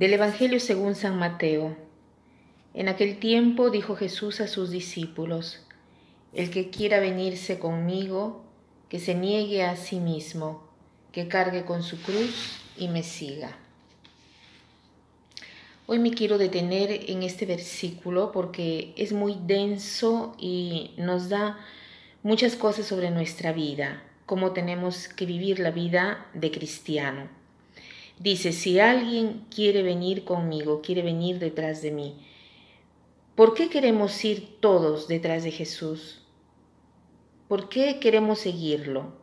Del Evangelio según San Mateo. En aquel tiempo dijo Jesús a sus discípulos, El que quiera venirse conmigo, que se niegue a sí mismo, que cargue con su cruz y me siga. Hoy me quiero detener en este versículo porque es muy denso y nos da muchas cosas sobre nuestra vida, cómo tenemos que vivir la vida de cristiano. Dice, si alguien quiere venir conmigo, quiere venir detrás de mí, ¿por qué queremos ir todos detrás de Jesús? ¿Por qué queremos seguirlo?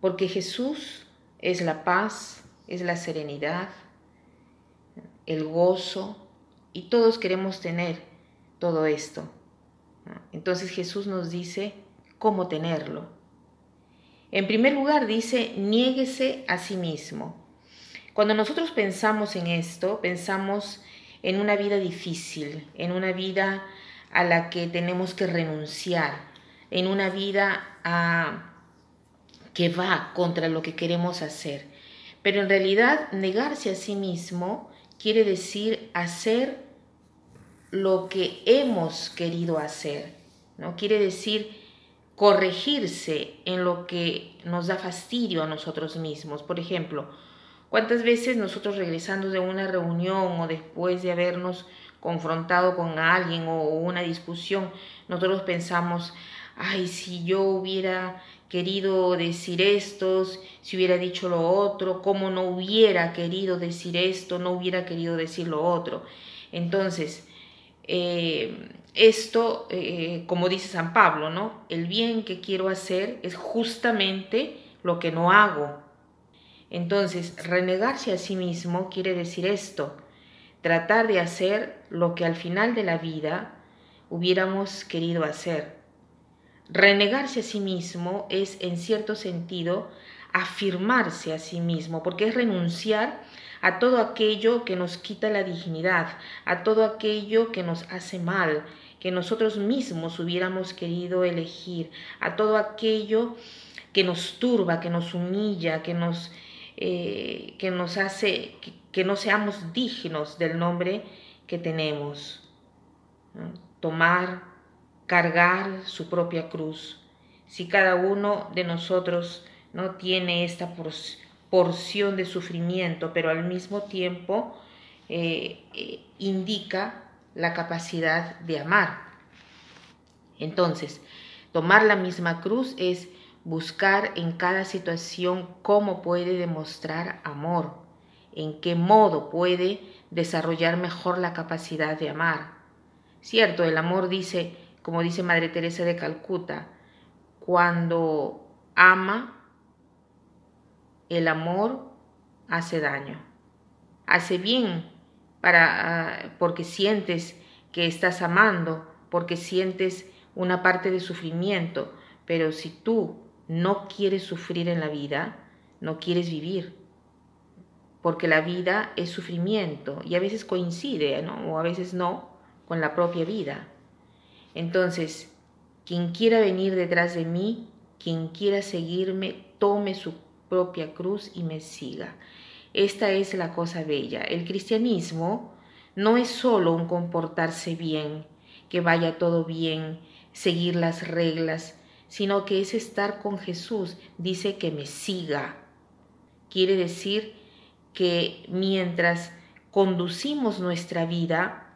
Porque Jesús es la paz, es la serenidad, el gozo, y todos queremos tener todo esto. Entonces Jesús nos dice cómo tenerlo. En primer lugar dice, niéguese a sí mismo. Cuando nosotros pensamos en esto, pensamos en una vida difícil, en una vida a la que tenemos que renunciar, en una vida que va contra lo que queremos hacer. Pero en realidad negarse a sí mismo quiere decir hacer lo que hemos querido hacer, ¿no? Quiere decir corregirse en lo que nos da fastidio a nosotros mismos. Por ejemplo, ¿Cuántas veces nosotros regresando de una reunión o después de habernos confrontado con alguien o una discusión, nosotros pensamos, ay, si yo hubiera querido decir esto, si hubiera dicho lo otro, cómo no hubiera querido decir esto, no hubiera querido decir lo otro. Entonces, eh, esto, eh, como dice San Pablo, ¿no? El bien que quiero hacer es justamente lo que no hago. Entonces, renegarse a sí mismo quiere decir esto, tratar de hacer lo que al final de la vida hubiéramos querido hacer. Renegarse a sí mismo es, en cierto sentido, afirmarse a sí mismo, porque es renunciar a todo aquello que nos quita la dignidad, a todo aquello que nos hace mal, que nosotros mismos hubiéramos querido elegir, a todo aquello que nos turba, que nos humilla, que nos eh, que nos hace que, no seamos dignos del nombre que tenemos. Tomar, cargar su propia cruz. Si cada uno de nosotros no tiene esta porción de sufrimiento, pero al mismo tiempo eh, eh, indica la capacidad de amar. Entonces, tomar la misma cruz es buscar en cada situación cómo puede demostrar amor, en qué modo puede desarrollar mejor la capacidad de amar. Cierto, el amor dice, como dice Madre Teresa de Calcuta, cuando ama, el amor hace daño. Hace bien para ah, porque sientes que estás amando, porque sientes una parte de sufrimiento, pero si tú no quieres sufrir en la vida, no quieres vivir. Porque la vida es sufrimiento y a veces coincide, ¿no? o a veces no, con la propia vida. Entonces, quien quiera venir detrás de mí, quien quiera seguirme, tome su propia cruz y me siga. Esta es la cosa bella. El cristianismo no es solo un comportarse bien, que vaya todo bien, seguir las reglas, sino que es estar con Jesús. Dice que me siga. Quiere decir que mientras conducimos nuestra vida,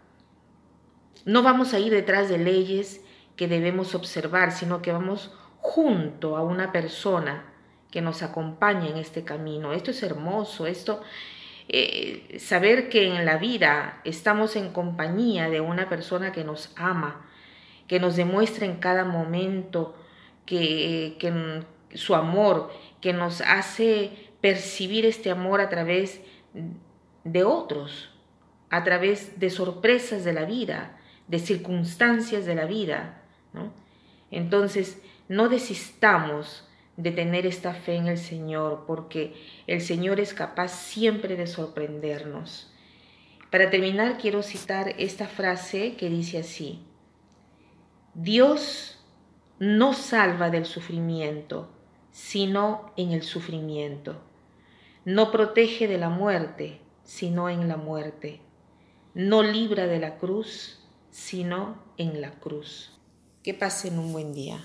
no vamos a ir detrás de leyes que debemos observar, sino que vamos junto a una persona que nos acompaña en este camino. Esto es hermoso, esto, eh, saber que en la vida estamos en compañía de una persona que nos ama, que nos demuestra en cada momento que, su amor, que nos hace percibir este amor a través de otros, a través de sorpresas de la vida, de circunstancias de la vida. Entonces, no desistamos de tener esta fe en el Señor, porque el Señor es capaz siempre de sorprendernos. Para terminar, quiero citar esta frase que dice así, Dios no salva del sufrimiento, sino en el sufrimiento. No protege de la muerte, sino en la muerte. No libra de la cruz, sino en la cruz. Que pasen un buen día.